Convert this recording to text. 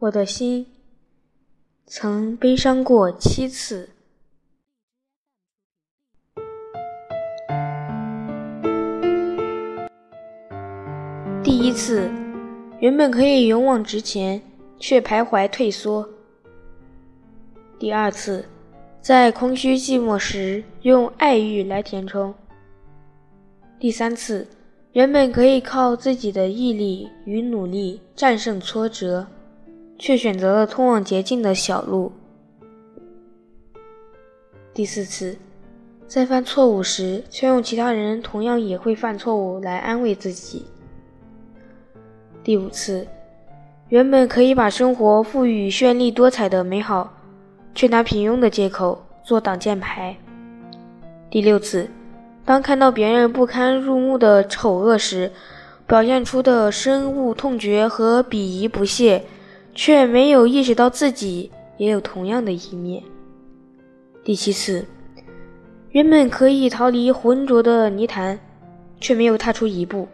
我的心曾悲伤过七次。第一次，原本可以勇往直前，却徘徊退缩。第二次，在空虚寂寞时，用爱欲来填充。第三次，原本可以靠自己的毅力与努力战胜挫折。却选择了通往捷径的小路。第四次，在犯错误时，却用其他人同样也会犯错误来安慰自己。第五次，原本可以把生活赋予绚丽多彩的美好，却拿平庸的借口做挡箭牌。第六次，当看到别人不堪入目的丑恶时，表现出的深恶痛绝和鄙夷不屑。却没有意识到自己也有同样的一面。第七次，原本可以逃离浑浊的泥潭，却没有踏出一步。